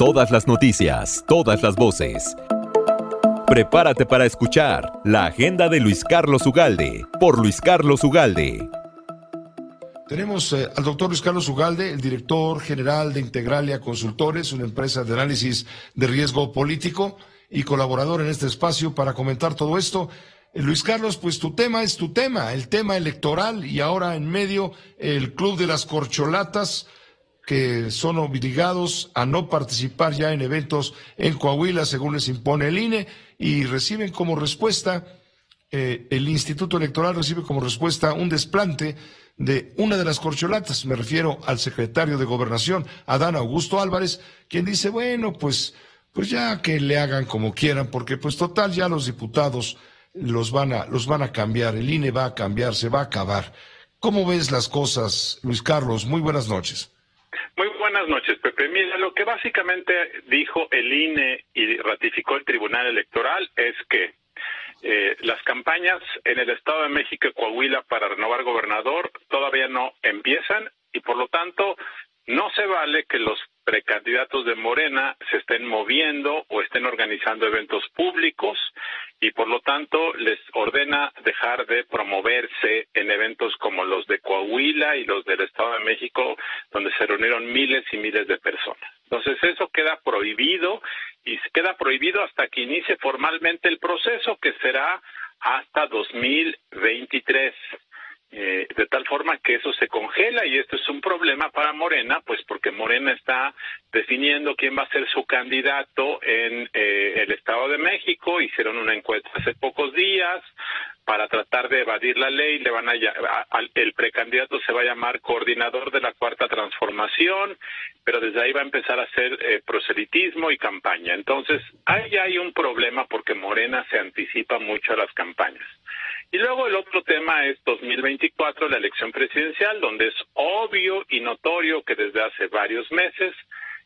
Todas las noticias, todas las voces. Prepárate para escuchar la agenda de Luis Carlos Ugalde por Luis Carlos Ugalde. Tenemos eh, al doctor Luis Carlos Ugalde, el director general de Integralia Consultores, una empresa de análisis de riesgo político y colaborador en este espacio para comentar todo esto. Eh, Luis Carlos, pues tu tema es tu tema, el tema electoral y ahora en medio el Club de las Corcholatas que son obligados a no participar ya en eventos en Coahuila según les impone el INE y reciben como respuesta, eh, el Instituto Electoral recibe como respuesta un desplante de una de las corcholatas, me refiero al secretario de Gobernación, Adán Augusto Álvarez, quien dice, bueno, pues, pues ya que le hagan como quieran, porque pues total ya los diputados los van a, los van a cambiar, el INE va a cambiar, se va a acabar. ¿Cómo ves las cosas, Luis Carlos? Muy buenas noches. Muy buenas noches, Pepe. Mira, lo que básicamente dijo el INE y ratificó el Tribunal Electoral es que eh, las campañas en el Estado de México y Coahuila para renovar gobernador todavía no empiezan y por lo tanto no se vale que los precandidatos de Morena se estén moviendo o estén organizando eventos públicos y por lo tanto les ordena dejar de promoverse en eventos como los de Coahuila y los del Estado de México, donde se reunieron miles y miles de personas. Entonces eso queda prohibido y queda prohibido hasta que inicie formalmente el proceso, que será hasta 2023. Eh, de tal forma que eso se congela y esto es un problema para Morena, pues porque Morena está definiendo quién va a ser su candidato en eh, el Estado de México. Hicieron una encuesta hace pocos días para tratar de evadir la ley. Le van a, el precandidato se va a llamar coordinador de la cuarta transformación, pero desde ahí va a empezar a hacer eh, proselitismo y campaña. Entonces ahí hay un problema porque Morena se anticipa mucho a las campañas. Y luego el otro tema es 2024, la elección presidencial, donde es obvio y notorio que desde hace varios meses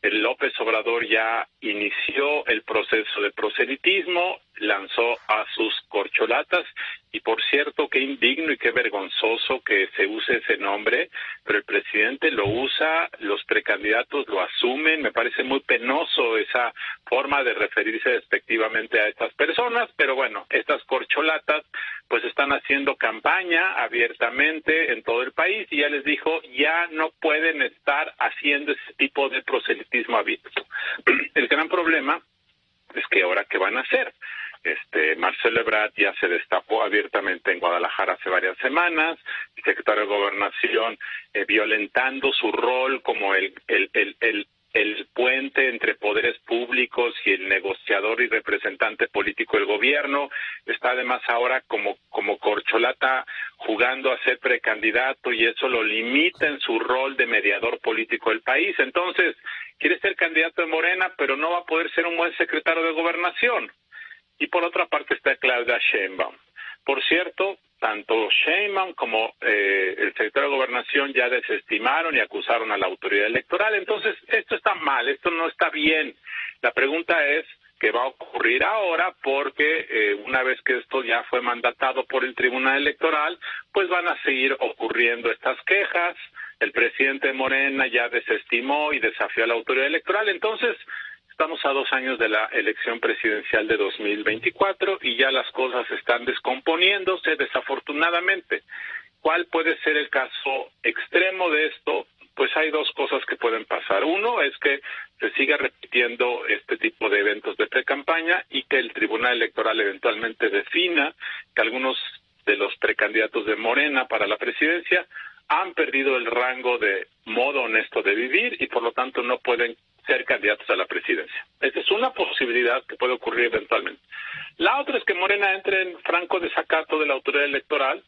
el López Obrador ya inició el proceso de proselitismo, lanzó a sus corcholatas y por cierto, qué indigno y qué vergonzoso que se use ese nombre, pero el presidente lo usa, los precandidatos lo asumen, me parece muy penoso esa forma de referirse despectivamente a estas personas, pero bueno, estas corcholatas pues están haciendo campaña abiertamente en todo el país y ya les dijo, ya no pueden estar haciendo ese tipo de proselitismo abierto. El gran problema es que ahora qué van a hacer. Este, Marcelo Ebrard ya se destapó abiertamente en Guadalajara hace varias semanas, el secretario de Gobernación eh, violentando su rol como el, el, el, el el puente entre poderes públicos y el negociador y representante político del gobierno. Está además ahora como, como corcholata jugando a ser precandidato y eso lo limita en su rol de mediador político del país. Entonces, quiere ser candidato de Morena, pero no va a poder ser un buen secretario de gobernación. Y por otra parte está Claudia Sheinbaum. Por cierto, tanto Sheinbaum como eh, el secretario de Gobernación ya desestimaron y acusaron a la autoridad electoral. Entonces, esto está mal, esto no está bien. La pregunta es qué va a ocurrir ahora porque eh, una vez que esto ya fue mandatado por el Tribunal Electoral, pues van a seguir ocurriendo estas quejas. El presidente Morena ya desestimó y desafió a la autoridad electoral. Entonces, Estamos a dos años de la elección presidencial de 2024 y ya las cosas están descomponiéndose desafortunadamente. ¿Cuál puede ser el caso extremo de esto? pues hay dos cosas que pueden pasar. Uno es que se siga repitiendo este tipo de eventos de pre-campaña y que el Tribunal Electoral eventualmente defina que algunos de los precandidatos de Morena para la presidencia han perdido el rango de modo honesto de vivir y por lo tanto no pueden ser candidatos a la presidencia. Esa es una posibilidad que puede ocurrir eventualmente. La otra es que Morena entre en franco desacato de la autoridad electoral,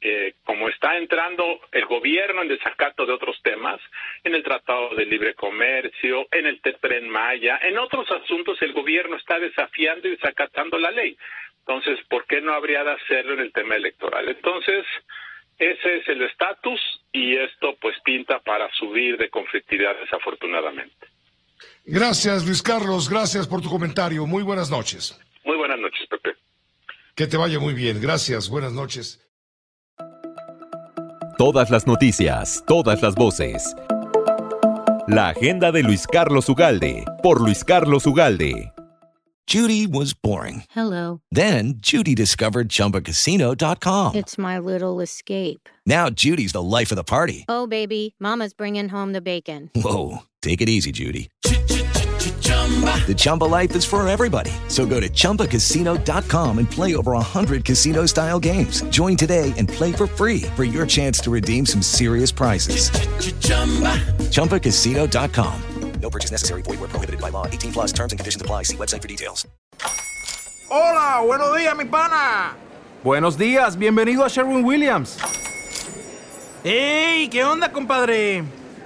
eh, como está entrando el gobierno en desacato de otros temas, en el Tratado de Libre Comercio, en el Tren Maya, en otros asuntos el gobierno está desafiando y desacatando la ley. Entonces, ¿por qué no habría de hacerlo en el tema electoral? Entonces, ese es el estatus y esto pues pinta para subir de conflictividad desafortunadamente. Gracias Luis Carlos, gracias por tu comentario. Muy buenas noches. Muy buenas noches, Pepe. Que te vaya muy bien. Gracias, buenas noches. Todas las noticias, todas las voces. La agenda de Luis Carlos Ugalde, por Luis Carlos Ugalde. Judy was boring. Hello. Then Judy discovered chumbacasino.com. It's my little escape. Now Judy's the life of the party. Oh, baby, Mama's bringing home the bacon. Whoa. Take it easy, Judy. The Chumba life is for everybody. So go to ChumbaCasino.com and play over 100 casino style games. Join today and play for free for your chance to redeem some serious prizes. ChumbaCasino.com. No purchase necessary. Void where prohibited by law. 18 plus terms and conditions apply. See website for details. Hola, buenos días, mi pana. Buenos días, bienvenido a Sherwin Williams. ¡Ey! ¿Qué onda, compadre?